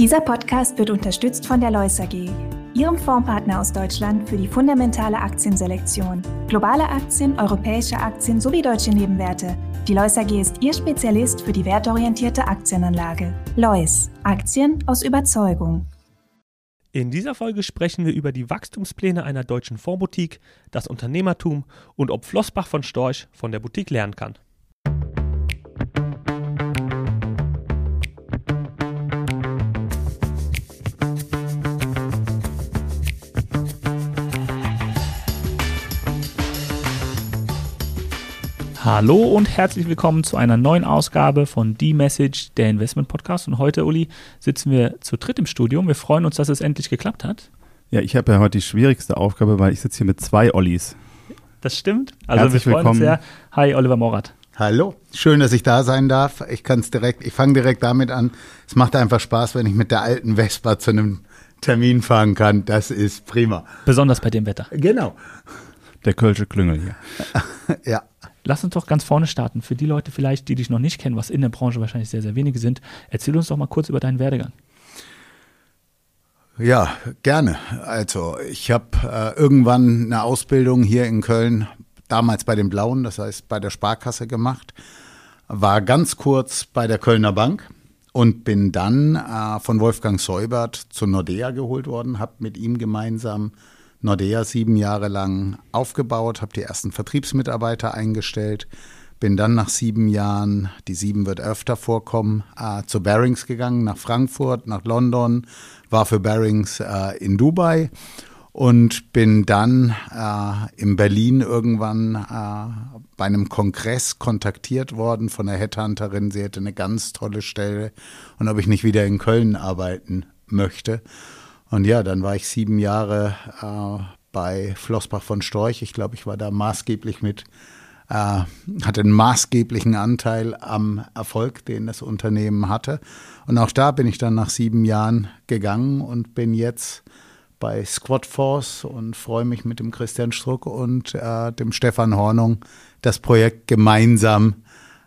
Dieser Podcast wird unterstützt von der Lois AG, Ihrem Fondspartner aus Deutschland für die fundamentale Aktienselektion. Globale Aktien, europäische Aktien sowie deutsche Nebenwerte. Die Lois AG ist Ihr Spezialist für die wertorientierte Aktienanlage. Lois, Aktien aus Überzeugung. In dieser Folge sprechen wir über die Wachstumspläne einer deutschen Fondsboutique, das Unternehmertum und ob Flossbach von Storch von der Boutique lernen kann. Hallo und herzlich willkommen zu einer neuen Ausgabe von The Message, der Investment Podcast. Und heute, Uli, sitzen wir zu dritt im Studium. Wir freuen uns, dass es endlich geklappt hat. Ja, ich habe ja heute die schwierigste Aufgabe, weil ich sitze hier mit zwei Ollis. Das stimmt. Also Herzlich wir freuen uns willkommen. sehr. Hi, Oliver Morat. Hallo, schön, dass ich da sein darf. Ich kann es direkt, ich fange direkt damit an. Es macht einfach Spaß, wenn ich mit der alten Vespa zu einem Termin fahren kann. Das ist prima. Besonders bei dem Wetter. Genau. Der Kölsche Klüngel hier. Ja. Lass uns doch ganz vorne starten. Für die Leute vielleicht, die dich noch nicht kennen, was in der Branche wahrscheinlich sehr, sehr wenige sind, erzähl uns doch mal kurz über deinen Werdegang. Ja, gerne. Also ich habe äh, irgendwann eine Ausbildung hier in Köln, damals bei den Blauen, das heißt bei der Sparkasse gemacht, war ganz kurz bei der Kölner Bank und bin dann äh, von Wolfgang Seubert zu Nordea geholt worden, habe mit ihm gemeinsam Nordea sieben Jahre lang aufgebaut, habe die ersten Vertriebsmitarbeiter eingestellt, bin dann nach sieben Jahren, die sieben wird öfter vorkommen, äh, zu Barings gegangen, nach Frankfurt, nach London, war für Barings äh, in Dubai und bin dann äh, in Berlin irgendwann äh, bei einem Kongress kontaktiert worden von der Headhunterin. Sie hätte eine ganz tolle Stelle und ob ich nicht wieder in Köln arbeiten möchte. Und ja, dann war ich sieben Jahre äh, bei Flossbach von Storch. Ich glaube, ich war da maßgeblich mit, äh, hatte einen maßgeblichen Anteil am Erfolg, den das Unternehmen hatte. Und auch da bin ich dann nach sieben Jahren gegangen und bin jetzt bei Squad Force und freue mich mit dem Christian Struck und äh, dem Stefan Hornung das Projekt gemeinsam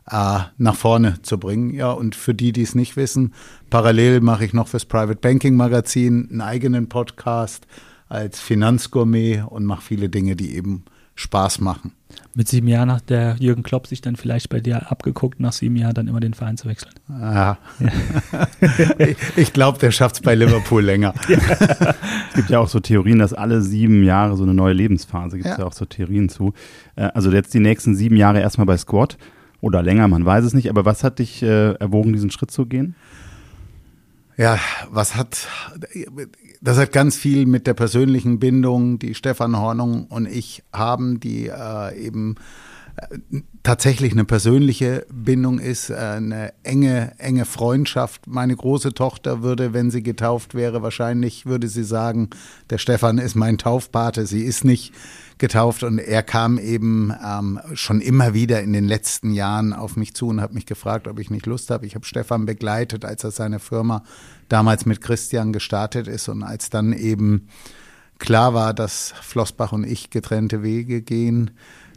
nach vorne zu bringen. Ja, und für die, die es nicht wissen, parallel mache ich noch fürs Private Banking Magazin einen eigenen Podcast als Finanzgourmet und mache viele Dinge, die eben Spaß machen. Mit sieben Jahren hat der Jürgen Klopp sich dann vielleicht bei dir abgeguckt, nach sieben Jahren dann immer den Verein zu wechseln. Ja. ich ich glaube, der schafft es bei Liverpool länger. Es gibt ja auch so Theorien, dass alle sieben Jahre so eine neue Lebensphase gibt es ja. Ja. auch so Theorien zu. Äh, Also jetzt die nächsten sieben Jahre erstmal bei Squad oder länger, man weiß es nicht. Aber was hat dich äh, erwogen, diesen Schritt zu gehen? Ja, was hat, das hat ganz viel mit der persönlichen Bindung, die Stefan Hornung und ich haben, die äh, eben tatsächlich eine persönliche Bindung ist, äh, eine enge, enge Freundschaft. Meine große Tochter würde, wenn sie getauft wäre, wahrscheinlich würde sie sagen, der Stefan ist mein Taufpate, sie ist nicht getauft und er kam eben ähm, schon immer wieder in den letzten Jahren auf mich zu und hat mich gefragt, ob ich nicht Lust habe. Ich habe Stefan begleitet, als er seine Firma damals mit Christian gestartet ist und als dann eben klar war, dass Flossbach und ich getrennte Wege gehen,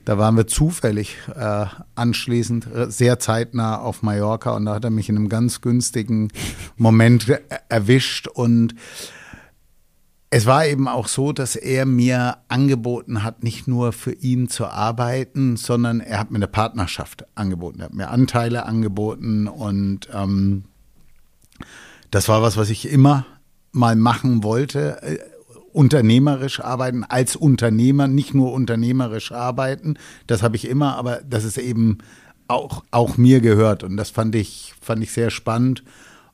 da waren wir zufällig äh, anschließend äh, sehr zeitnah auf Mallorca und da hat er mich in einem ganz günstigen Moment äh, erwischt und es war eben auch so, dass er mir angeboten hat, nicht nur für ihn zu arbeiten, sondern er hat mir eine Partnerschaft angeboten. Er hat mir Anteile angeboten und ähm, das war was, was ich immer mal machen wollte. Unternehmerisch arbeiten, als Unternehmer, nicht nur unternehmerisch arbeiten. Das habe ich immer, aber das ist eben auch, auch mir gehört. Und das fand ich, fand ich sehr spannend.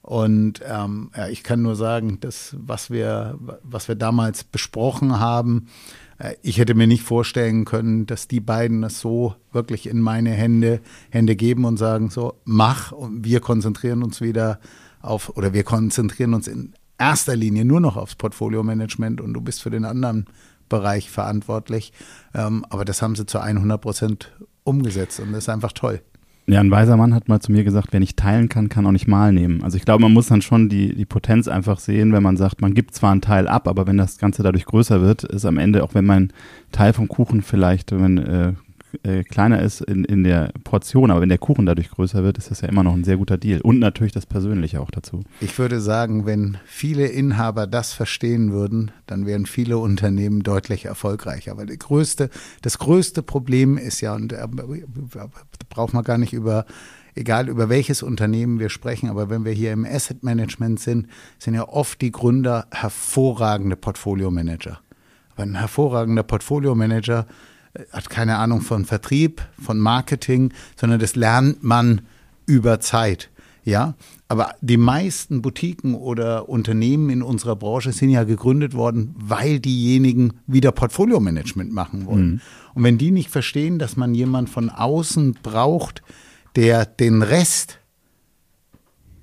Und ähm, ja, ich kann nur sagen, das, was wir, was wir damals besprochen haben, äh, ich hätte mir nicht vorstellen können, dass die beiden das so wirklich in meine Hände, Hände geben und sagen, so, mach und wir konzentrieren uns wieder auf, oder wir konzentrieren uns in erster Linie nur noch aufs Portfolio-Management und du bist für den anderen Bereich verantwortlich. Ähm, aber das haben sie zu 100 Prozent umgesetzt und das ist einfach toll. Ja, ein weiser Mann hat mal zu mir gesagt, wer nicht teilen kann, kann auch nicht mal nehmen. Also ich glaube, man muss dann schon die, die Potenz einfach sehen, wenn man sagt, man gibt zwar einen Teil ab, aber wenn das Ganze dadurch größer wird, ist am Ende, auch wenn mein Teil vom Kuchen vielleicht, wenn äh, äh, kleiner ist in, in der Portion, aber wenn der Kuchen dadurch größer wird, ist das ja immer noch ein sehr guter Deal. Und natürlich das Persönliche auch dazu. Ich würde sagen, wenn viele Inhaber das verstehen würden, dann wären viele Unternehmen deutlich erfolgreicher. Aber größte, das größte Problem ist ja, und da braucht man gar nicht über egal über welches Unternehmen wir sprechen, aber wenn wir hier im Asset Management sind, sind ja oft die Gründer hervorragende Portfolio-Manager. Aber ein hervorragender Portfolio-Manager äh, hat keine Ahnung von Vertrieb, von Marketing, sondern das lernt man über Zeit. Ja, aber die meisten Boutiquen oder Unternehmen in unserer Branche sind ja gegründet worden, weil diejenigen wieder Portfolio-Management machen wollen. Mhm. Und wenn die nicht verstehen, dass man jemand von außen braucht, der den Rest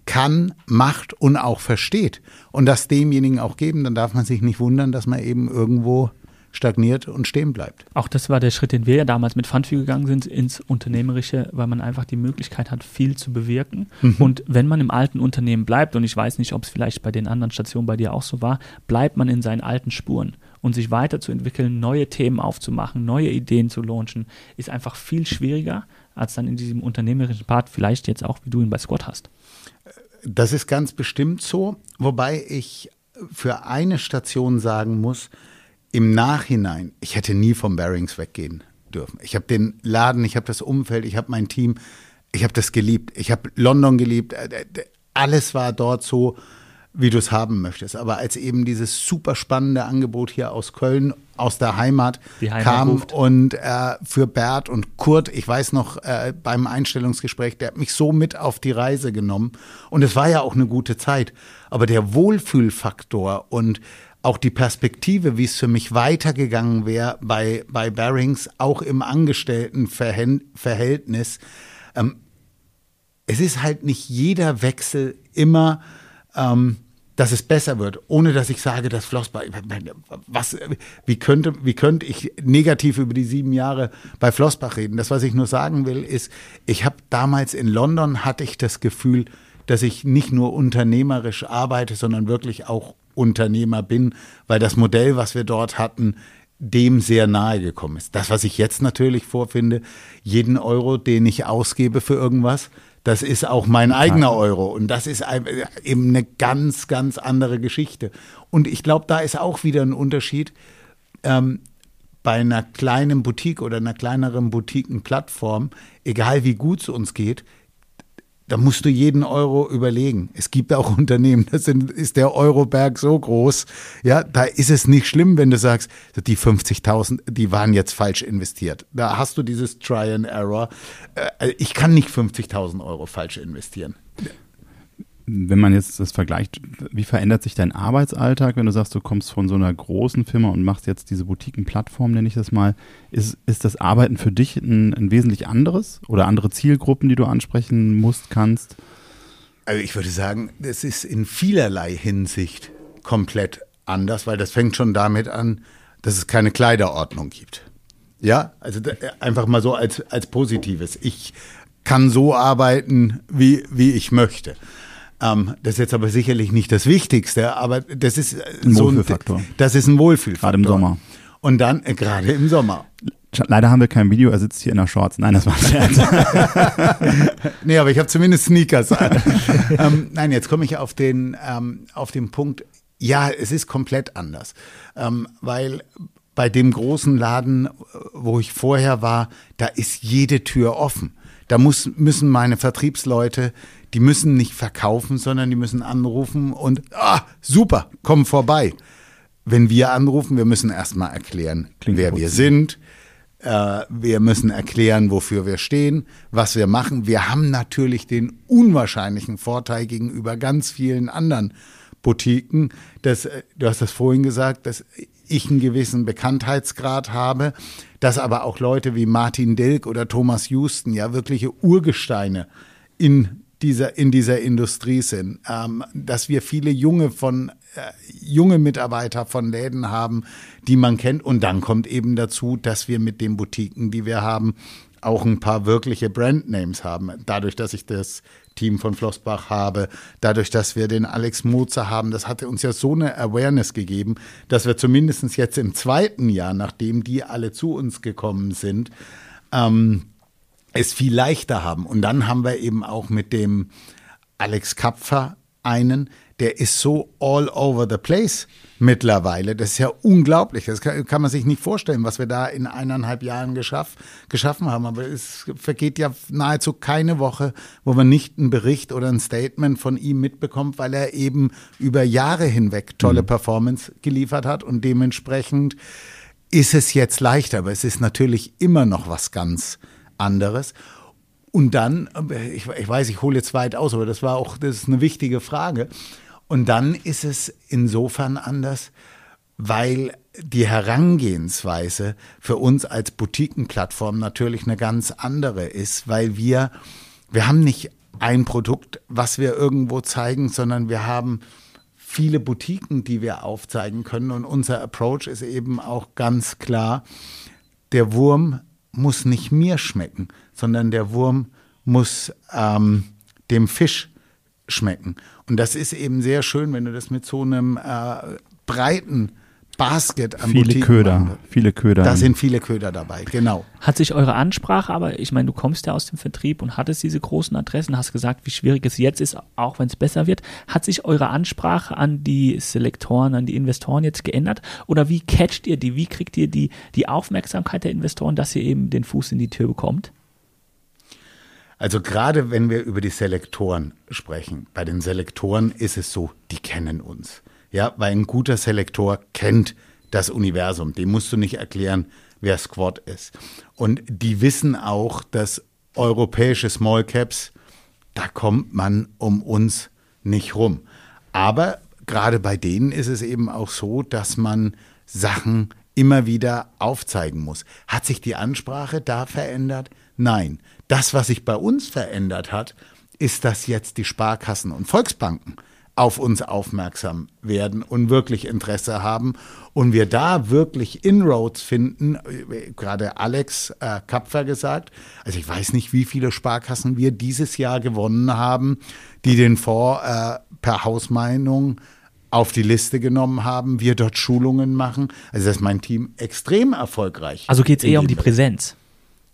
kann, macht und auch versteht und das demjenigen auch geben, dann darf man sich nicht wundern, dass man eben irgendwo stagniert und stehen bleibt. Auch das war der Schritt, den wir ja damals mit Fundview gegangen sind, ins Unternehmerische, weil man einfach die Möglichkeit hat, viel zu bewirken. Mhm. Und wenn man im alten Unternehmen bleibt, und ich weiß nicht, ob es vielleicht bei den anderen Stationen bei dir auch so war, bleibt man in seinen alten Spuren. Und sich weiterzuentwickeln, neue Themen aufzumachen, neue Ideen zu launchen, ist einfach viel schwieriger, als dann in diesem unternehmerischen Part vielleicht jetzt auch, wie du ihn bei Squad hast. Das ist ganz bestimmt so, wobei ich für eine Station sagen muss, im Nachhinein, ich hätte nie vom Bearings weggehen dürfen. Ich habe den Laden, ich habe das Umfeld, ich habe mein Team, ich habe das geliebt. Ich habe London geliebt. Äh, alles war dort so wie du es haben möchtest. Aber als eben dieses super spannende Angebot hier aus Köln, aus der Heimat, Heimat kam ruft. und äh, für Bert und Kurt, ich weiß noch äh, beim Einstellungsgespräch, der hat mich so mit auf die Reise genommen. Und es war ja auch eine gute Zeit. Aber der Wohlfühlfaktor und auch die Perspektive, wie es für mich weitergegangen wäre bei, bei Barings, auch im Angestelltenverhältnis, ähm, es ist halt nicht jeder Wechsel immer ähm, dass es besser wird, ohne dass ich sage, dass Flossbach, was, wie könnte, wie könnte ich negativ über die sieben Jahre bei Flossbach reden? Das, was ich nur sagen will, ist, ich habe damals in London hatte ich das Gefühl, dass ich nicht nur unternehmerisch arbeite, sondern wirklich auch Unternehmer bin, weil das Modell, was wir dort hatten, dem sehr nahe gekommen ist. Das, was ich jetzt natürlich vorfinde, jeden Euro, den ich ausgebe für irgendwas, das ist auch mein eigener Euro. Und das ist eben eine ganz, ganz andere Geschichte. Und ich glaube, da ist auch wieder ein Unterschied. Ähm, bei einer kleinen Boutique oder einer kleineren Boutiquenplattform, egal wie gut es uns geht, da musst du jeden Euro überlegen. Es gibt auch Unternehmen, da ist der Euroberg so groß, ja, da ist es nicht schlimm, wenn du sagst, die 50.000, die waren jetzt falsch investiert. Da hast du dieses Try and Error. Äh, ich kann nicht 50.000 Euro falsch investieren wenn man jetzt das vergleicht, wie verändert sich dein Arbeitsalltag, wenn du sagst, du kommst von so einer großen Firma und machst jetzt diese Boutiquenplattform, nenne ich das mal. Ist, ist das Arbeiten für dich ein, ein wesentlich anderes oder andere Zielgruppen, die du ansprechen musst, kannst? Also ich würde sagen, es ist in vielerlei Hinsicht komplett anders, weil das fängt schon damit an, dass es keine Kleiderordnung gibt. Ja, also einfach mal so als, als Positives. Ich kann so arbeiten, wie, wie ich möchte. Ähm, das ist jetzt aber sicherlich nicht das Wichtigste, aber das ist äh, ein so Wohlfühlfaktor. Ein, das ist ein Wohlfühlfaktor. Gerade im Sommer. Und dann, äh, gerade im Sommer. Leider haben wir kein Video, er sitzt hier in der Shorts. Nein, das war ein Scherz. nee, aber ich habe zumindest Sneakers an. ähm, nein, jetzt komme ich auf den, ähm, auf den Punkt, ja, es ist komplett anders. Ähm, weil bei dem großen Laden, wo ich vorher war, da ist jede Tür offen. Da muss, müssen meine Vertriebsleute die müssen nicht verkaufen, sondern die müssen anrufen und, ah, super, komm vorbei. Wenn wir anrufen, wir müssen erstmal erklären, Klingt wer gut. wir sind. Äh, wir müssen erklären, wofür wir stehen, was wir machen. Wir haben natürlich den unwahrscheinlichen Vorteil gegenüber ganz vielen anderen Boutiquen, dass, äh, du hast das vorhin gesagt, dass ich einen gewissen Bekanntheitsgrad habe, dass aber auch Leute wie Martin Dilk oder Thomas Houston ja wirkliche Urgesteine in dieser, in dieser Industrie sind, ähm, dass wir viele junge von äh, junge Mitarbeiter von Läden haben, die man kennt. Und dann kommt eben dazu, dass wir mit den Boutiquen, die wir haben, auch ein paar wirkliche Brandnames haben. Dadurch, dass ich das Team von Flossbach habe, dadurch, dass wir den Alex Mozer haben, das hatte uns ja so eine Awareness gegeben, dass wir zumindest jetzt im zweiten Jahr, nachdem die alle zu uns gekommen sind, ähm, es viel leichter haben. Und dann haben wir eben auch mit dem Alex Kapfer einen, der ist so all over the place mittlerweile. Das ist ja unglaublich. Das kann, kann, man sich nicht vorstellen, was wir da in eineinhalb Jahren geschaff, geschaffen haben. Aber es vergeht ja nahezu keine Woche, wo man nicht einen Bericht oder ein Statement von ihm mitbekommt, weil er eben über Jahre hinweg tolle mhm. Performance geliefert hat und dementsprechend ist es jetzt leichter, aber es ist natürlich immer noch was ganz anderes. Und dann, ich, ich weiß, ich hole jetzt weit aus, aber das war auch, das ist eine wichtige Frage. Und dann ist es insofern anders, weil die Herangehensweise für uns als Boutiquenplattform natürlich eine ganz andere ist, weil wir, wir haben nicht ein Produkt, was wir irgendwo zeigen, sondern wir haben viele Boutiquen, die wir aufzeigen können. Und unser Approach ist eben auch ganz klar, der Wurm muss nicht mir schmecken, sondern der Wurm muss ähm, dem Fisch schmecken. Und das ist eben sehr schön, wenn du das mit so einem äh, breiten Basket an Viele Boutiquen Köder, machen. viele Köder. Da sind viele Köder dabei, genau. Hat sich eure Ansprache, aber ich meine, du kommst ja aus dem Vertrieb und hattest diese großen Adressen, hast gesagt, wie schwierig es jetzt ist, auch wenn es besser wird. Hat sich eure Ansprache an die Selektoren, an die Investoren jetzt geändert? Oder wie catcht ihr die? Wie kriegt ihr die, die Aufmerksamkeit der Investoren, dass ihr eben den Fuß in die Tür bekommt? Also gerade wenn wir über die Selektoren sprechen, bei den Selektoren ist es so, die kennen uns. Ja, weil ein guter Selektor kennt das Universum. Dem musst du nicht erklären, wer Squad ist. Und die wissen auch, dass europäische Small Caps, da kommt man um uns nicht rum. Aber gerade bei denen ist es eben auch so, dass man Sachen immer wieder aufzeigen muss. Hat sich die Ansprache da verändert? Nein. Das, was sich bei uns verändert hat, ist, dass jetzt die Sparkassen und Volksbanken auf uns aufmerksam werden und wirklich Interesse haben und wir da wirklich Inroads finden, gerade Alex äh, Kapfer gesagt, also ich weiß nicht, wie viele Sparkassen wir dieses Jahr gewonnen haben, die den Fonds äh, per Hausmeinung auf die Liste genommen haben, wir dort Schulungen machen. Also das ist mein Team extrem erfolgreich. Also geht es eher um die Präsenz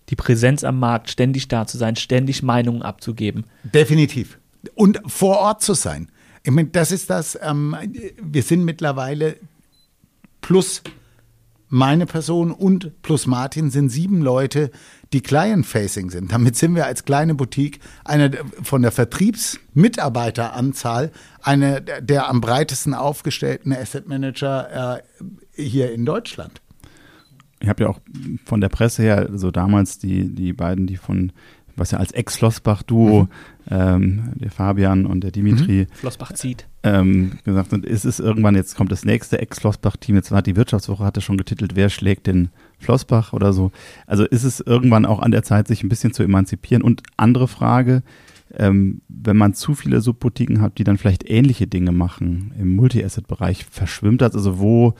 die Präsenz am Markt, ständig da zu sein, ständig Meinungen abzugeben. Definitiv. Und vor Ort zu sein. Ich meine, das ist das, ähm, wir sind mittlerweile plus meine Person und plus Martin sind sieben Leute, die Client-Facing sind. Damit sind wir als kleine Boutique eine von der Vertriebsmitarbeiteranzahl eine der am breitesten aufgestellten Asset Manager äh, hier in Deutschland ich habe ja auch von der Presse her, so damals die, die beiden, die von, was ja als Ex-Flossbach-Duo, mhm. ähm, der Fabian und der Dimitri. Mhm. Flossbach zieht. Ähm, gesagt sind, ist es irgendwann, jetzt kommt das nächste Ex-Flossbach-Team, jetzt hat die Wirtschaftswoche, hatte schon getitelt, wer schlägt den Flossbach oder so. Also ist es irgendwann auch an der Zeit, sich ein bisschen zu emanzipieren. Und andere Frage, ähm, wenn man zu viele Subboutiquen hat, die dann vielleicht ähnliche Dinge machen im Multi-Asset-Bereich, verschwimmt das? Also wo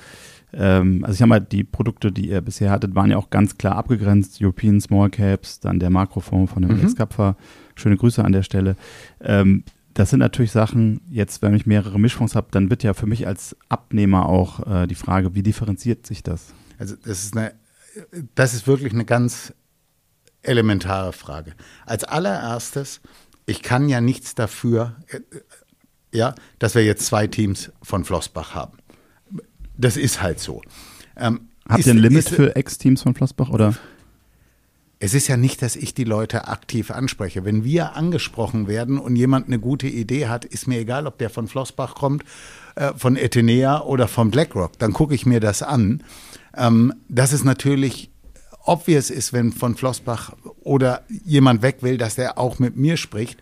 ähm, also ich sag mal, die Produkte, die ihr bisher hattet, waren ja auch ganz klar abgegrenzt. European Small Caps, dann der Makrofonds von dem mhm. Ex-Kapfer. Schöne Grüße an der Stelle. Ähm, das sind natürlich Sachen, jetzt, wenn ich mehrere Mischfonds habe, dann wird ja für mich als Abnehmer auch äh, die Frage, wie differenziert sich das? Also das ist eine, das ist wirklich eine ganz elementare Frage. Als allererstes, ich kann ja nichts dafür, äh, ja, dass wir jetzt zwei Teams von Flossbach haben. Das ist halt so. Ähm, Habt ist, ihr ein Limit ist, für Ex-Teams von Flossbach oder? Es ist ja nicht, dass ich die Leute aktiv anspreche. Wenn wir angesprochen werden und jemand eine gute Idee hat, ist mir egal, ob der von Flossbach kommt, äh, von Etenea oder von BlackRock. Dann gucke ich mir das an. Ähm, dass es natürlich obvious ist, wenn von Flossbach oder jemand weg will, dass der auch mit mir spricht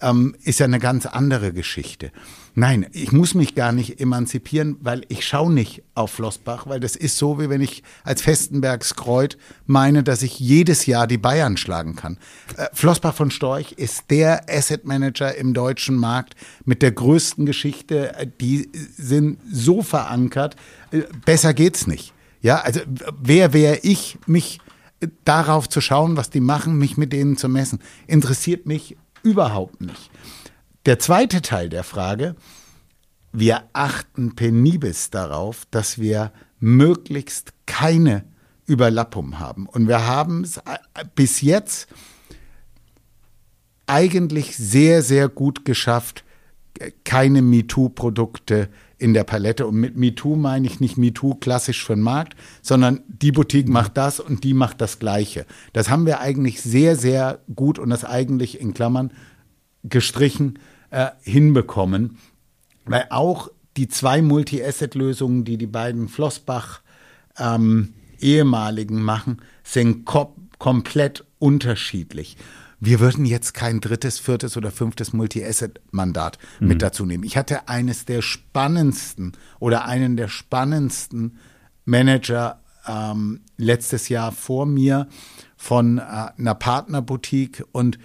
ähm, ist ja eine ganz andere Geschichte. Nein, ich muss mich gar nicht emanzipieren, weil ich schaue nicht auf Flossbach, weil das ist so, wie wenn ich als Festenbergs Kreuz meine, dass ich jedes Jahr die Bayern schlagen kann. Äh, Flossbach von Storch ist der Asset Manager im deutschen Markt mit der größten Geschichte. Die sind so verankert. Äh, besser geht's nicht. Ja, also wer wäre ich, mich darauf zu schauen, was die machen, mich mit denen zu messen, interessiert mich Überhaupt nicht. Der zweite Teil der Frage, wir achten penibelst darauf, dass wir möglichst keine Überlappung haben. Und wir haben es bis jetzt eigentlich sehr, sehr gut geschafft, keine MeToo-Produkte in der Palette. Und mit MeToo meine ich nicht MeToo klassisch für den Markt, sondern die Boutique macht das und die macht das Gleiche. Das haben wir eigentlich sehr, sehr gut und das eigentlich in Klammern gestrichen äh, hinbekommen, weil auch die zwei Multi-Asset-Lösungen, die die beiden Flossbach ähm, ehemaligen machen, sind kom komplett unterschiedlich. Wir würden jetzt kein drittes, viertes oder fünftes Multi-Asset-Mandat mhm. mit dazu nehmen. Ich hatte eines der spannendsten oder einen der spannendsten Manager ähm, letztes Jahr vor mir von äh, einer Partnerboutique und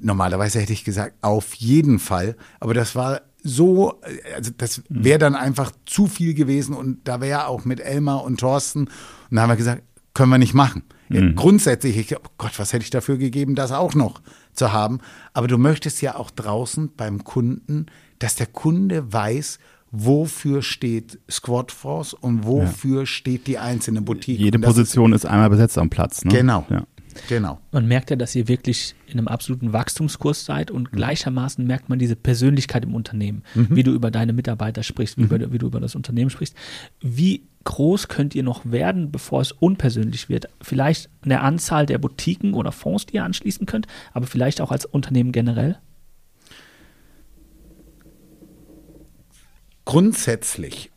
normalerweise hätte ich gesagt, auf jeden Fall. Aber das war so, also das mhm. wäre dann einfach zu viel gewesen und da wäre auch mit Elmar und Thorsten und da haben wir gesagt, können wir nicht machen. Mhm. Grundsätzlich, ich, oh Gott, was hätte ich dafür gegeben, das auch noch zu haben. Aber du möchtest ja auch draußen beim Kunden, dass der Kunde weiß, wofür steht Squad Force und wofür ja. steht die einzelne Boutique. Jede Position ist, ist, einmal besetzt am Platz. Ne? Genau. Ja. Genau. Man merkt ja, dass ihr wirklich in einem absoluten Wachstumskurs seid und mhm. gleichermaßen merkt man diese Persönlichkeit im Unternehmen, mhm. wie du über deine Mitarbeiter sprichst, wie, mhm. über, wie, du über das Unternehmen sprichst. Wie groß könnt ihr noch werden, bevor es unpersönlich wird? Vielleicht eine Anzahl der Boutiquen oder Fonds, die ihr anschließen könnt, aber vielleicht auch als Unternehmen generell? Grundsätzlich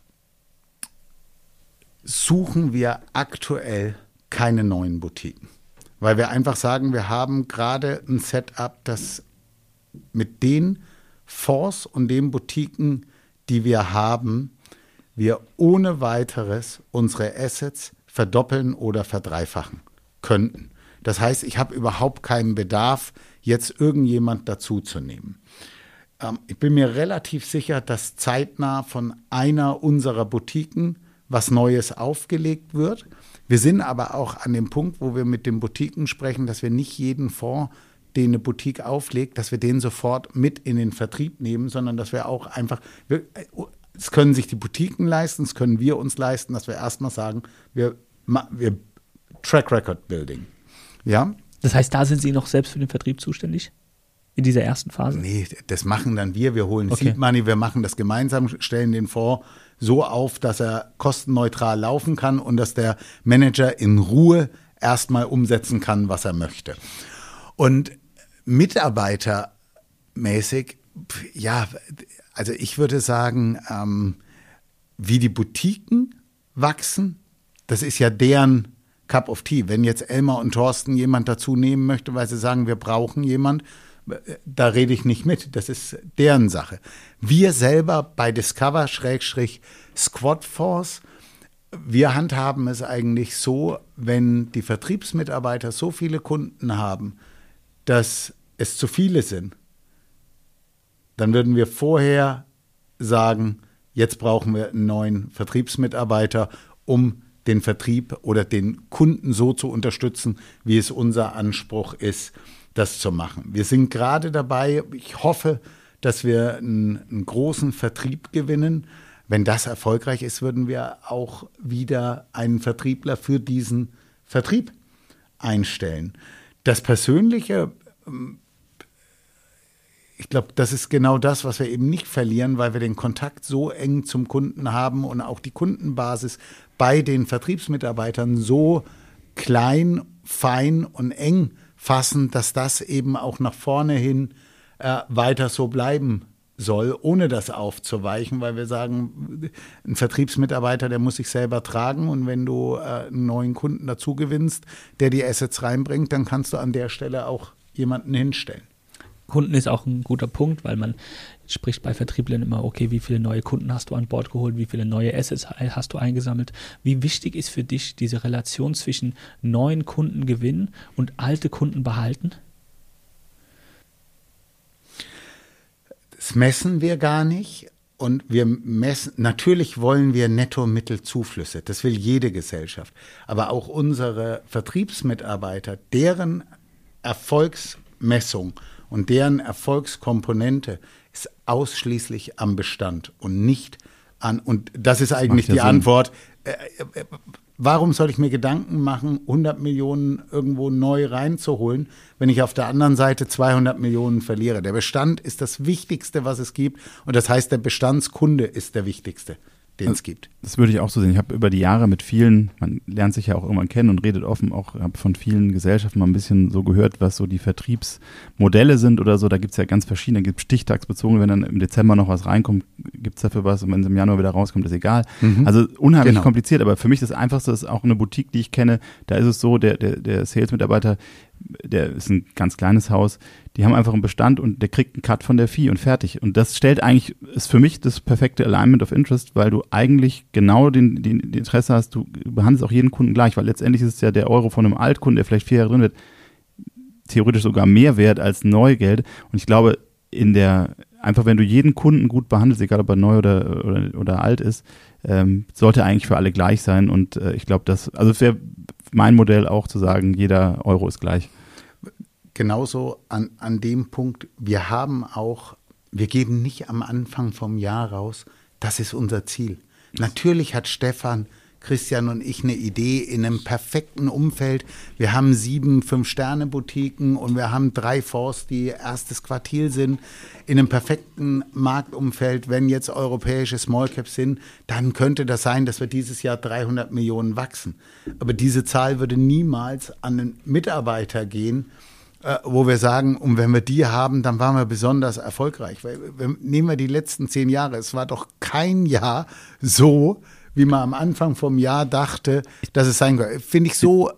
suchen wir aktuell keine neuen Boutiquen. Weil wir einfach sagen, wir haben gerade ein Setup, das mit den Fonds und den Boutiquen, die wir haben, wir ohne weiteres unsere Assets verdoppeln oder verdreifachen könnten. Das heißt, ich habe überhaupt keinen Bedarf, jetzt irgendjemand dazuzunehmen. Ähm, ich bin mir relativ sicher, dass zeitnah von einer unserer Boutiquen was Neues aufgelegt wird. Wir sind aber auch an dem Punkt, wo wir mit den Boutiquen sprechen, dass wir nicht jeden Fonds, den eine Boutique auflegt, dass wir den sofort mit in den Vertrieb nehmen, sondern dass wir auch einfach, es können sich die Boutiquen leisten, es können wir uns leisten, dass wir erstmal sagen, wir, wir Track Record Building. Ja. Das heißt, da sind Sie noch selbst für den Vertrieb zuständig? In dieser ersten Phase? Nee, das machen dann wir. Wir holen okay. Seed Money, wir machen das gemeinsam, stellen den Fonds so auf, dass er kostenneutral laufen kann und dass der Manager in Ruhe erstmal umsetzen kann, was er möchte. Und mitarbeitermäßig, ja, also ich würde sagen, ähm, wie die Boutiquen wachsen, das ist ja deren Cup of Tea. Wenn jetzt Elmar und Thorsten jemand dazu nehmen möchte, weil sie sagen, wir brauchen jemand, da rede ich nicht mit. Das ist deren Sache. Wir selber bei Discover Squad Force, wir handhaben es eigentlich so, wenn die Vertriebsmitarbeiter so viele Kunden haben, dass es zu viele sind, dann würden wir vorher sagen, jetzt brauchen wir einen neuen Vertriebsmitarbeiter, um den Vertrieb oder den Kunden so zu unterstützen, wie es unser Anspruch ist, das zu machen. Wir sind gerade dabei, ich hoffe, dass wir einen, einen großen Vertrieb gewinnen. Wenn das erfolgreich ist, würden wir auch wieder einen Vertriebler für diesen Vertrieb einstellen. Das Persönliche ähm, ich glaube, das ist genau das, was wir eben nicht verlieren, weil wir den Kontakt so eng zum Kunden haben und auch die Kundenbasis bei den Vertriebsmitarbeitern so klein, fein und eng fassen, dass das eben auch nach vorne hin äh, weiter so bleiben soll, ohne das aufzuweichen, weil wir sagen, ein Vertriebsmitarbeiter, der muss sich selber tragen und wenn du äh, einen neuen Kunden dazu gewinnst, der die Assets reinbringt, dann kannst du an der Stelle auch jemanden hinstellen. Kunden ist auch ein guter Punkt, weil man spricht bei Vertrieblern immer, okay, wie viele neue Kunden hast du an Bord geholt, wie viele neue Assets hast du eingesammelt. Wie wichtig ist für dich diese Relation zwischen neuen Kunden gewinnen und alte Kunden behalten? Das messen wir gar nicht. Und wir messen, natürlich wollen wir Netto-Mittelzuflüsse. Das will jede Gesellschaft. Aber auch unsere Vertriebsmitarbeiter, deren Erfolgsmessung und deren Erfolgskomponente ist ausschließlich am Bestand und nicht an, und das ist eigentlich die Sinn. Antwort. Äh, äh, warum soll ich mir Gedanken machen, 100 Millionen irgendwo neu reinzuholen, wenn ich auf der anderen Seite 200 Millionen verliere? Der Bestand ist das Wichtigste, was es gibt. Und das heißt, der Bestandskunde ist der Wichtigste den es gibt. Das würde ich auch so sehen. Ich habe über die Jahre mit vielen, man lernt sich ja auch irgendwann kennen und redet offen, auch habe von vielen Gesellschaften mal ein bisschen so gehört, was so die Vertriebsmodelle sind oder so. Da gibt es ja ganz verschiedene, da gibt stichtagsbezogen, wenn dann im Dezember noch was reinkommt, gibt es dafür was und wenn es im Januar wieder rauskommt, ist egal. Mhm. Also unheimlich genau. kompliziert, aber für mich das Einfachste ist auch eine Boutique, die ich kenne, da ist es so, der, der, der Sales-Mitarbeiter, der ist ein ganz kleines Haus, die haben einfach einen Bestand und der kriegt einen Cut von der Fee und fertig. Und das stellt eigentlich, ist für mich das perfekte Alignment of Interest, weil du eigentlich genau den, den, den Interesse hast, du behandelst auch jeden Kunden gleich, weil letztendlich ist es ja der Euro von einem Altkunden, der vielleicht vier Jahre drin wird, theoretisch sogar mehr wert als Neugeld. Und ich glaube, in der, einfach wenn du jeden Kunden gut behandelst, egal ob er neu oder, oder, oder alt ist, ähm, sollte eigentlich für alle gleich sein. Und äh, ich glaube, das, also es wäre mein Modell auch zu sagen, jeder Euro ist gleich genauso an, an dem Punkt, wir haben auch, wir geben nicht am Anfang vom Jahr raus, das ist unser Ziel. Natürlich hat Stefan, Christian und ich eine Idee in einem perfekten Umfeld. Wir haben sieben Fünf-Sterne-Boutiquen und wir haben drei Fonds, die erstes Quartil sind. In einem perfekten Marktumfeld, wenn jetzt europäische Smallcaps sind, dann könnte das sein, dass wir dieses Jahr 300 Millionen wachsen. Aber diese Zahl würde niemals an einen Mitarbeiter gehen, äh, wo wir sagen, und wenn wir die haben, dann waren wir besonders erfolgreich. Nehmen wir die letzten zehn Jahre, es war doch kein Jahr so, wie man am Anfang vom Jahr dachte, dass es sein könnte. Finde ich so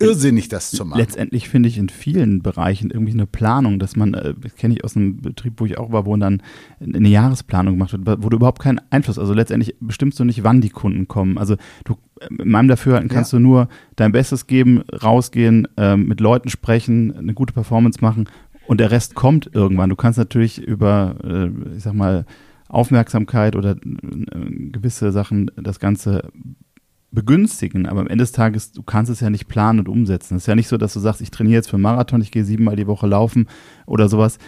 irrsinnig, das zu machen. Letztendlich finde ich in vielen Bereichen irgendwie eine Planung, dass man, äh, kenne ich aus einem Betrieb, wo ich auch war, wo dann eine Jahresplanung gemacht wird, wo du überhaupt keinen Einfluss, also letztendlich bestimmst du nicht, wann die Kunden kommen. Also du, in meinem Dafürhalten kannst ja. du nur dein Bestes geben, rausgehen, äh, mit Leuten sprechen, eine gute Performance machen und der Rest kommt irgendwann. Du kannst natürlich über, äh, ich sag mal, Aufmerksamkeit oder äh, gewisse Sachen das Ganze begünstigen, aber am Ende des Tages, du kannst es ja nicht planen und umsetzen. Es ist ja nicht so, dass du sagst, ich trainiere jetzt für einen Marathon, ich gehe siebenmal die Woche laufen oder sowas.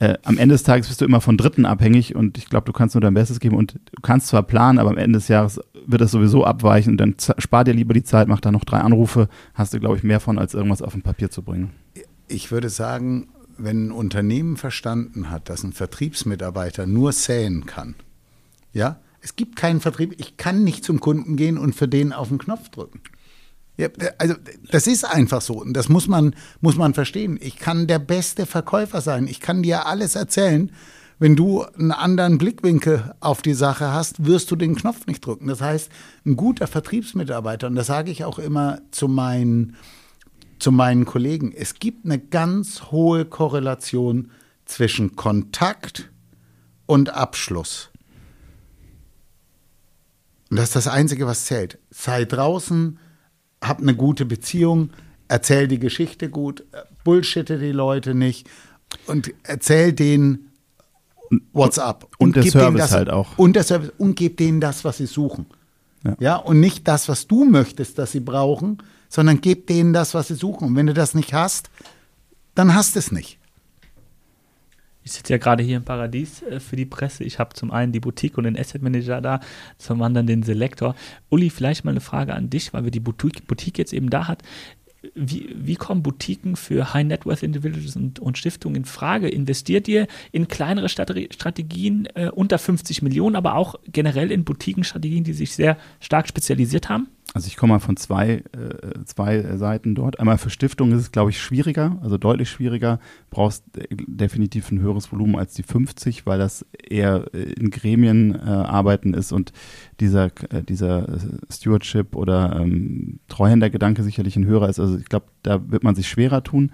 Äh, am Ende des Tages bist du immer von Dritten abhängig und ich glaube, du kannst nur dein Bestes geben und du kannst zwar planen, aber am Ende des Jahres wird das sowieso abweichen und dann spar dir lieber die Zeit, mach da noch drei Anrufe, hast du, glaube ich, mehr von, als irgendwas auf dem Papier zu bringen. Ich würde sagen, wenn ein Unternehmen verstanden hat, dass ein Vertriebsmitarbeiter nur säen kann, ja, es gibt keinen Vertrieb. Ich kann nicht zum Kunden gehen und für den auf den Knopf drücken. Ja, also das ist einfach so und das muss man, muss man verstehen. Ich kann der beste Verkäufer sein. Ich kann dir alles erzählen. Wenn du einen anderen Blickwinkel auf die Sache hast, wirst du den Knopf nicht drücken. Das heißt, ein guter Vertriebsmitarbeiter, und das sage ich auch immer zu meinen, zu meinen Kollegen, es gibt eine ganz hohe Korrelation zwischen Kontakt und Abschluss. Und das ist das Einzige, was zählt. Sei draußen, hab eine gute Beziehung, erzähl die Geschichte gut, bullshitte die Leute nicht und erzähl denen what's up. Und, und der Service das, halt auch. Und der Service und gib denen das, was sie suchen. Ja. ja, und nicht das, was du möchtest, dass sie brauchen, sondern gib denen das, was sie suchen. Und wenn du das nicht hast, dann hast du es nicht. Ich sitze ja gerade hier im Paradies äh, für die Presse. Ich habe zum einen die Boutique und den Asset Manager da, zum anderen den Selektor. Uli, vielleicht mal eine Frage an dich, weil wir die Boutique, Boutique jetzt eben da hat. Wie, wie, kommen Boutiquen für High Net Worth Individuals und, und Stiftungen in Frage? Investiert ihr in kleinere Strategien äh, unter 50 Millionen, aber auch generell in Boutiquenstrategien, die sich sehr stark spezialisiert haben? Also ich komme mal von zwei, äh, zwei Seiten dort. Einmal für Stiftungen ist es, glaube ich, schwieriger, also deutlich schwieriger. Brauchst definitiv ein höheres Volumen als die 50, weil das eher in Gremien äh, arbeiten ist und dieser, äh, dieser Stewardship oder ähm, Treuhändergedanke sicherlich ein höherer ist. Also ich glaube, da wird man sich schwerer tun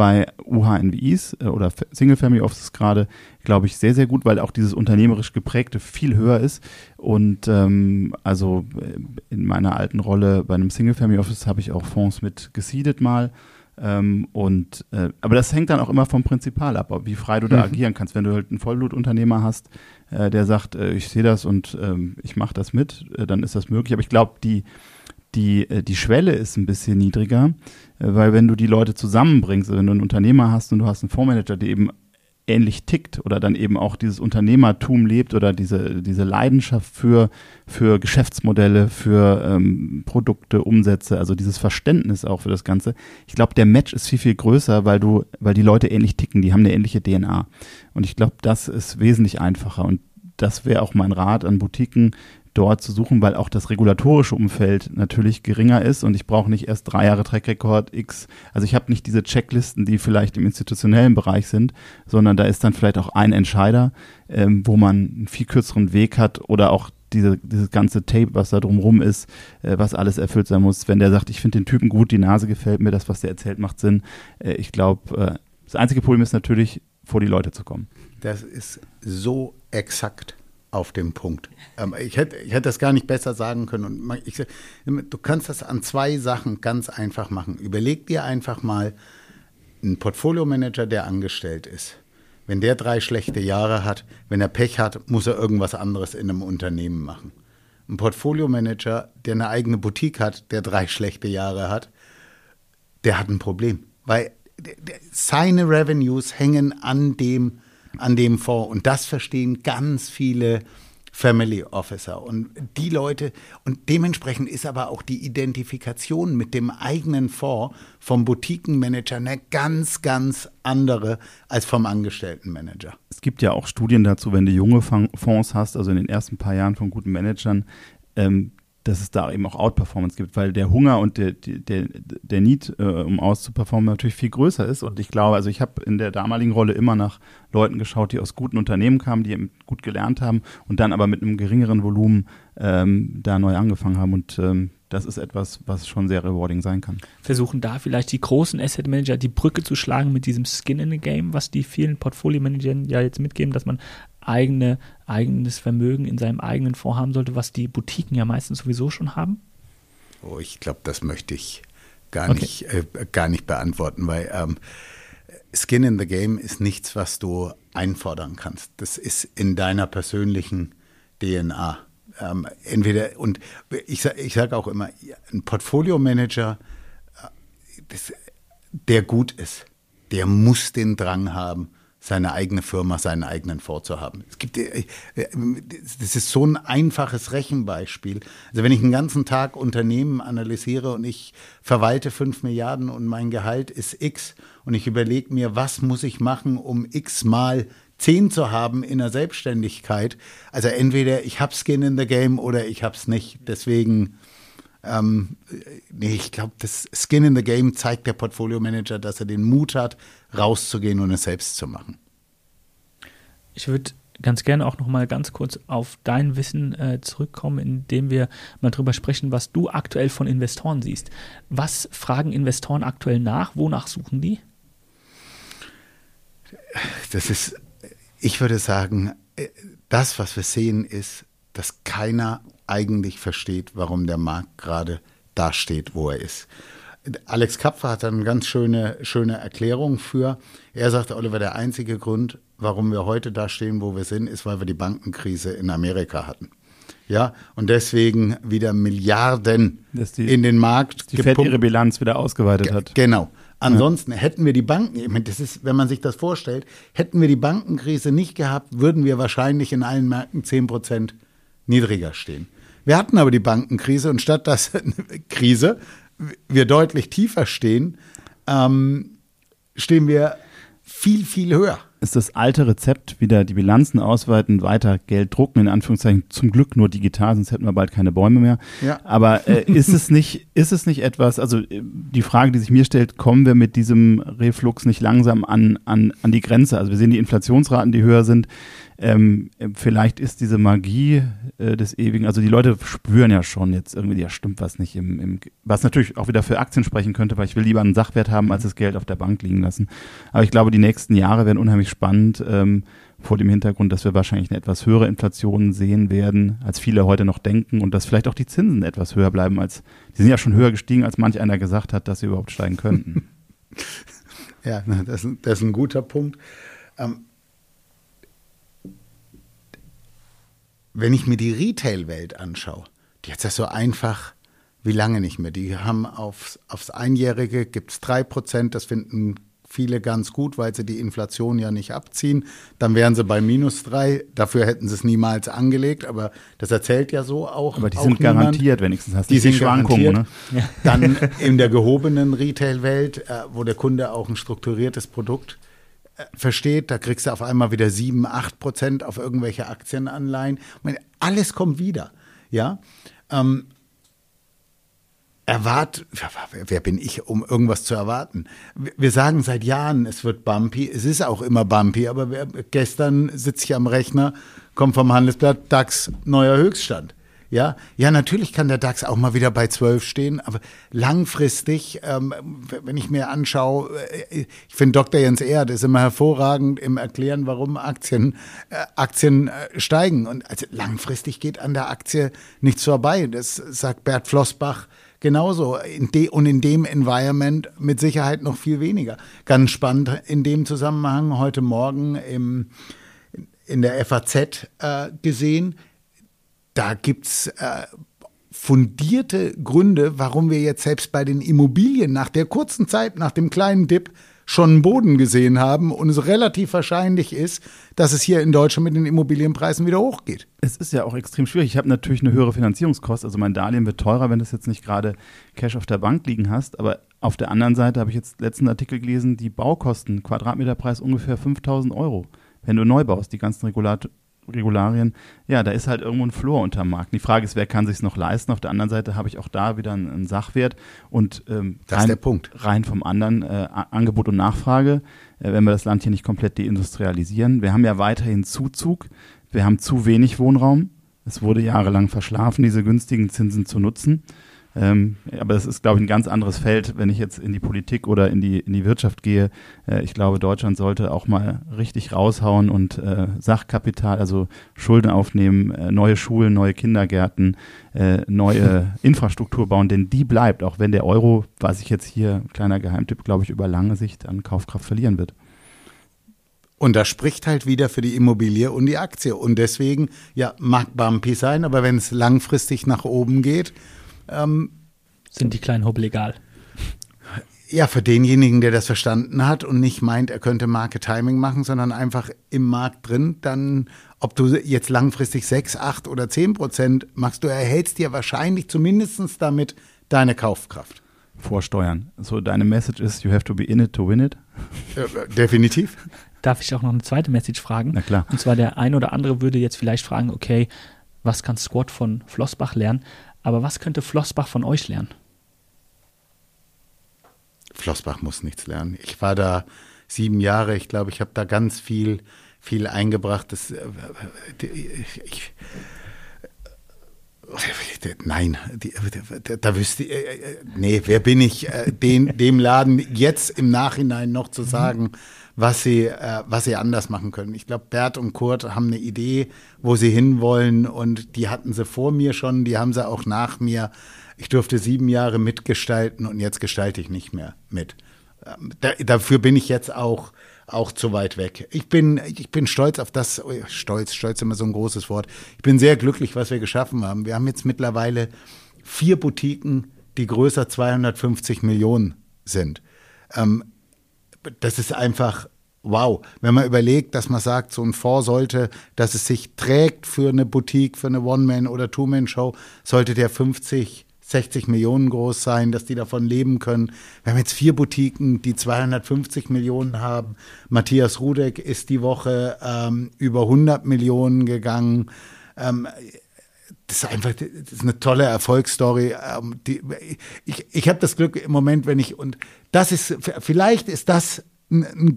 bei UHNWIs äh, oder Single Family Offices gerade, glaube ich, sehr, sehr gut, weil auch dieses unternehmerisch geprägte viel höher ist. Und ähm, also äh, in meiner alten Rolle bei einem Single Family Office habe ich auch Fonds mit gesiedet mal. Ähm, und äh, aber das hängt dann auch immer vom Prinzipal ab, wie frei du da mhm. agieren kannst. Wenn du halt einen Vollblutunternehmer hast, äh, der sagt, äh, ich sehe das und ähm, ich mache das mit, äh, dann ist das möglich. Aber ich glaube, die die, äh, die Schwelle ist ein bisschen niedriger, äh, weil wenn du die Leute zusammenbringst, wenn du einen Unternehmer hast und du hast einen Fondsmanager, der eben ähnlich tickt oder dann eben auch dieses Unternehmertum lebt oder diese, diese Leidenschaft für, für Geschäftsmodelle, für ähm, Produkte, Umsätze, also dieses Verständnis auch für das Ganze. Ich glaube, der Match ist viel, viel größer, weil du, weil die Leute ähnlich ticken, die haben eine ähnliche DNA. Und ich glaube, das ist wesentlich einfacher. Und das wäre auch mein Rat an Boutiquen, dort zu suchen, weil auch das regulatorische Umfeld natürlich geringer ist und ich brauche nicht erst drei Jahre Track Record X. Also ich habe nicht diese Checklisten, die vielleicht im institutionellen Bereich sind, sondern da ist dann vielleicht auch ein Entscheider, ähm, wo man einen viel kürzeren Weg hat oder auch diese, dieses ganze Tape, was da drumrum ist, äh, was alles erfüllt sein muss. Wenn der sagt, ich finde den Typen gut, die Nase gefällt mir, das, was der erzählt, macht Sinn. Äh, ich glaube, äh, das einzige Problem ist natürlich, vor die Leute zu kommen. Das ist so exakt auf dem Punkt. Ähm, ich, hätte, ich hätte das gar nicht besser sagen können. Und ich, du kannst das an zwei Sachen ganz einfach machen. Überleg dir einfach mal einen Portfolio-Manager, der angestellt ist. Wenn der drei schlechte Jahre hat, wenn er Pech hat, muss er irgendwas anderes in einem Unternehmen machen. Ein Portfolio-Manager, der eine eigene Boutique hat, der drei schlechte Jahre hat, der hat ein Problem. Weil seine Revenues hängen an dem, an dem Fonds. Und das verstehen ganz viele Family Officer und die Leute und dementsprechend ist aber auch die Identifikation mit dem eigenen Fonds vom Boutiquenmanager eine ganz, ganz andere als vom Angestelltenmanager. Es gibt ja auch Studien dazu, wenn du junge Fonds hast, also in den ersten paar Jahren von guten Managern, ähm, dass es da eben auch Outperformance gibt, weil der Hunger und der, der, der Need, äh, um auszuperformen, natürlich viel größer ist. Und ich glaube, also ich habe in der damaligen Rolle immer nach Leuten geschaut, die aus guten Unternehmen kamen, die gut gelernt haben und dann aber mit einem geringeren Volumen ähm, da neu angefangen haben. Und ähm, das ist etwas, was schon sehr rewarding sein kann. Versuchen da vielleicht die großen Asset Manager die Brücke zu schlagen mit diesem Skin in the Game, was die vielen Portfolio Managern ja jetzt mitgeben, dass man eigene, eigenes Vermögen in seinem eigenen Fonds haben sollte, was die Boutiquen ja meistens sowieso schon haben? Oh, ich glaube, das möchte ich gar, okay. nicht, äh, gar nicht beantworten, weil ähm, Skin in the Game ist nichts, was du einfordern kannst. Das ist in deiner persönlichen DNA. Ähm, entweder, und ich, ich sage auch immer, ein Portfolio-Manager, äh, der gut ist, der muss den Drang haben, seine eigene Firma, seinen eigenen Fonds zu haben. Es gibt, äh, äh, das ist so ein einfaches Rechenbeispiel. Also wenn ich einen ganzen Tag Unternehmen analysiere und ich verwalte fünf Milliarden und mein Gehalt ist X und ich überlege mir, was muss ich machen, um X mal zehn zu haben in der Selbstständigkeit. Also entweder ich habe Skin in the Game oder ich habe es nicht. Deswegen ähm, nee, ich glaube, das Skin in the Game zeigt der Portfolio Manager, dass er den Mut hat, rauszugehen und es selbst zu machen. Ich würde ganz gerne auch noch mal ganz kurz auf dein Wissen äh, zurückkommen, indem wir mal drüber sprechen, was du aktuell von Investoren siehst. Was fragen Investoren aktuell nach? Wonach suchen die? Das ist, ich würde sagen, äh, das, was wir sehen, ist, dass keiner eigentlich versteht, warum der Markt gerade da steht, wo er ist. Alex Kapfer hat eine ganz schöne, schöne Erklärung für. Er sagte, Oliver, der einzige Grund, warum wir heute da stehen, wo wir sind, ist, weil wir die Bankenkrise in Amerika hatten. Ja, und deswegen wieder Milliarden die, in den Markt. Die Fed ihre Bilanz wieder ausgeweitet hat. Genau. Ansonsten hätten wir die Banken, das ist, wenn man sich das vorstellt, hätten wir die Bankenkrise nicht gehabt, würden wir wahrscheinlich in allen Märkten 10 Prozent niedriger stehen. Wir hatten aber die Bankenkrise und statt dass Krise wir deutlich tiefer stehen, ähm, stehen wir viel, viel höher. Ist das alte Rezept wieder die Bilanzen ausweiten, weiter Geld drucken, in Anführungszeichen zum Glück nur digital, sonst hätten wir bald keine Bäume mehr. Ja. Aber äh, ist es nicht, ist es nicht etwas, also äh, die Frage, die sich mir stellt, kommen wir mit diesem Reflux nicht langsam an, an, an die Grenze? Also wir sehen die Inflationsraten, die höher sind ähm, vielleicht ist diese Magie äh, des Ewigen, also die Leute spüren ja schon jetzt irgendwie, ja stimmt was nicht im, im, was natürlich auch wieder für Aktien sprechen könnte, weil ich will lieber einen Sachwert haben, als das Geld auf der Bank liegen lassen. Aber ich glaube, die nächsten Jahre werden unheimlich spannend, ähm, vor dem Hintergrund, dass wir wahrscheinlich eine etwas höhere Inflation sehen werden, als viele heute noch denken und dass vielleicht auch die Zinsen etwas höher bleiben als, die sind ja schon höher gestiegen, als manch einer gesagt hat, dass sie überhaupt steigen könnten. ja, das, das ist ein guter Punkt. Ähm, wenn ich mir die Retail-Welt anschaue, die hat das so einfach wie lange nicht mehr. Die haben aufs, aufs Einjährige gibt es drei Prozent, das finden viele ganz gut, weil sie die Inflation ja nicht abziehen. Dann wären sie bei minus drei. Dafür hätten sie es niemals angelegt, aber das erzählt ja so auch. Aber die auch sind niemand. garantiert, wenigstens hast du Die sind Schwankungen. Ne? Dann in der gehobenen Retail-Welt, äh, wo der Kunde auch ein strukturiertes Produkt äh, versteht, da kriegst du auf einmal wieder 7, 8 Prozent auf irgendwelche Aktienanleihen. Meine, alles kommt wieder. Ja. Ähm, erwart, wer, bin ich, um irgendwas zu erwarten? Wir- sagen seit Jahren, es wird bumpy. Es ist auch immer bumpy, aber gestern sitze ich am Rechner, kommt vom Handelsblatt, DAX, neuer Höchststand. Ja, ja, natürlich kann der DAX auch mal wieder bei 12 stehen, aber langfristig, ähm, wenn ich mir anschaue, äh, ich finde Dr. Jens Erd ist immer hervorragend im Erklären, warum Aktien, äh, Aktien äh, steigen. Und also langfristig geht an der Aktie nichts vorbei. Das sagt Bert Flossbach genauso. In de, und in dem Environment mit Sicherheit noch viel weniger. Ganz spannend in dem Zusammenhang heute Morgen im, in der FAZ äh, gesehen, da gibt's äh, fundierte Gründe, warum wir jetzt selbst bei den Immobilien nach der kurzen Zeit, nach dem kleinen Dip, schon einen Boden gesehen haben und es relativ wahrscheinlich ist, dass es hier in Deutschland mit den Immobilienpreisen wieder hochgeht. Es ist ja auch extrem schwierig. Ich habe natürlich eine höhere Finanzierungskost, also mein Darlehen wird teurer, wenn du es jetzt nicht gerade Cash auf der Bank liegen hast. Aber auf der anderen Seite habe ich jetzt letzten Artikel gelesen, die Baukosten, Quadratmeterpreis ungefähr 5000 Euro. Wenn du neu baust, die ganzen Regulat Regularien, ja, da ist halt irgendwo ein Floor unterm Markt. Die Frage ist, wer kann sich noch leisten? Auf der anderen Seite habe ich auch da wieder einen, einen Sachwert und ähm, Das ist rein, der Punkt. rein vom anderen äh, Angebot und Nachfrage, äh, wenn wir das Land hier nicht komplett deindustrialisieren. Wir haben ja weiterhin Zuzug, wir haben zu wenig Wohnraum. Es wurde jahrelang verschlafen, diese günstigen Zinsen zu nutzen. Ähm, aber das ist, glaube ich, ein ganz anderes Feld, wenn ich jetzt in die Politik oder in die, in die Wirtschaft gehe. Äh, ich glaube, Deutschland sollte auch mal richtig raushauen und äh, Sachkapital, also Schulden aufnehmen, äh, neue Schulen, neue Kindergärten, äh, neue Infrastruktur bauen, denn die bleibt, auch wenn der Euro, was ich jetzt hier, kleiner Geheimtipp, glaube ich, über lange Sicht an Kaufkraft verlieren wird. Und das spricht halt wieder für die Immobilie und die Aktie. Und deswegen, ja, mag bumpy sein, aber wenn es langfristig nach oben geht, ähm, Sind die kleinen Hubbel egal. Ja, für denjenigen, der das verstanden hat und nicht meint, er könnte Market Timing machen, sondern einfach im Markt drin, dann, ob du jetzt langfristig 6, 8 oder 10 Prozent machst, du erhältst dir wahrscheinlich zumindestens damit deine Kaufkraft. Vorsteuern. So, deine Message ist, you have to be in it to win it. Äh, äh, definitiv. Darf ich auch noch eine zweite Message fragen? Na klar. Und zwar der ein oder andere würde jetzt vielleicht fragen, okay, was kann Squad von Flossbach lernen? Aber was könnte Flossbach von euch lernen? Flossbach muss nichts lernen. Ich war da sieben Jahre. Ich glaube, ich habe da ganz viel, viel eingebracht. Das, äh, ich, Nein, die, da, wüsste ich, äh, äh, nee, wer bin ich, den, dem Laden jetzt im Nachhinein noch zu sagen, was sie, äh, was sie anders machen können. Ich glaube, Bert und Kurt haben eine Idee, wo sie hinwollen und die hatten sie vor mir schon, die haben sie auch nach mir. Ich durfte sieben Jahre mitgestalten und jetzt gestalte ich nicht mehr mit. Ähm, Da, dafür bin ich jetzt auch, auch zu weit weg. Ich bin, ich bin stolz auf das, oh stolz, stolz immer so ein großes Wort. Ich bin sehr glücklich, was wir geschaffen haben. Wir haben jetzt mittlerweile vier Boutiquen, die größer 250 Millionen sind. Ähm, das ist einfach wow. Wenn man überlegt, dass man sagt, so ein Fonds sollte, dass es sich trägt für eine Boutique, für eine One-Man- oder Two-Man-Show, sollte der 50, 60 Millionen groß sein, dass die davon leben können. Wir haben jetzt vier Boutiquen, die 250 Millionen haben. Matthias Rudek ist die Woche ähm, über 100 Millionen gegangen. Ähm, das ist einfach das ist eine tolle Erfolgsstory. Ähm, ich ich habe das Glück im Moment, wenn ich, und das ist, vielleicht ist das ein, ein,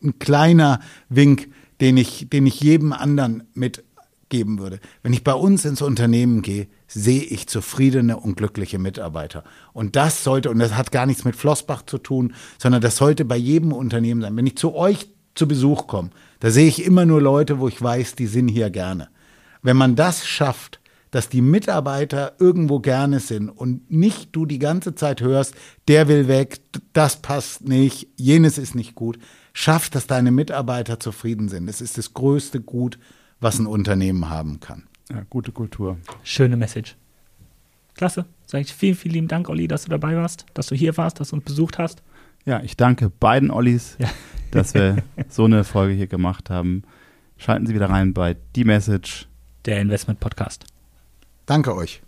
ein kleiner Wink, den ich, den ich jedem anderen mitgeben würde. Wenn ich bei uns ins Unternehmen gehe, sehe ich zufriedene und glückliche Mitarbeiter. Und das sollte, und das hat gar nichts mit Flossbach zu tun, sondern das sollte bei jedem Unternehmen sein. Wenn ich zu euch zu Besuch komme, da sehe ich immer nur Leute, wo ich weiß, die sind hier gerne. Wenn man das schafft, dass die Mitarbeiter irgendwo gerne sind und nicht du die ganze Zeit hörst, der will weg, das passt nicht, jenes ist nicht gut, schafft, dass deine Mitarbeiter zufrieden sind. Das ist das größte Gut, was ein Unternehmen haben kann. Ja, gute Kultur. Schöne Message. Klasse. Sag ich vielen, vielen lieben Dank, Olli, dass du dabei warst, dass du hier warst, dass du uns besucht hast. Ja, ich danke beiden Ollis, Ja. dass wir so eine Folge hier gemacht haben. Schalten Sie wieder rein bei Die Message. Der Investment Podcast. Danke euch.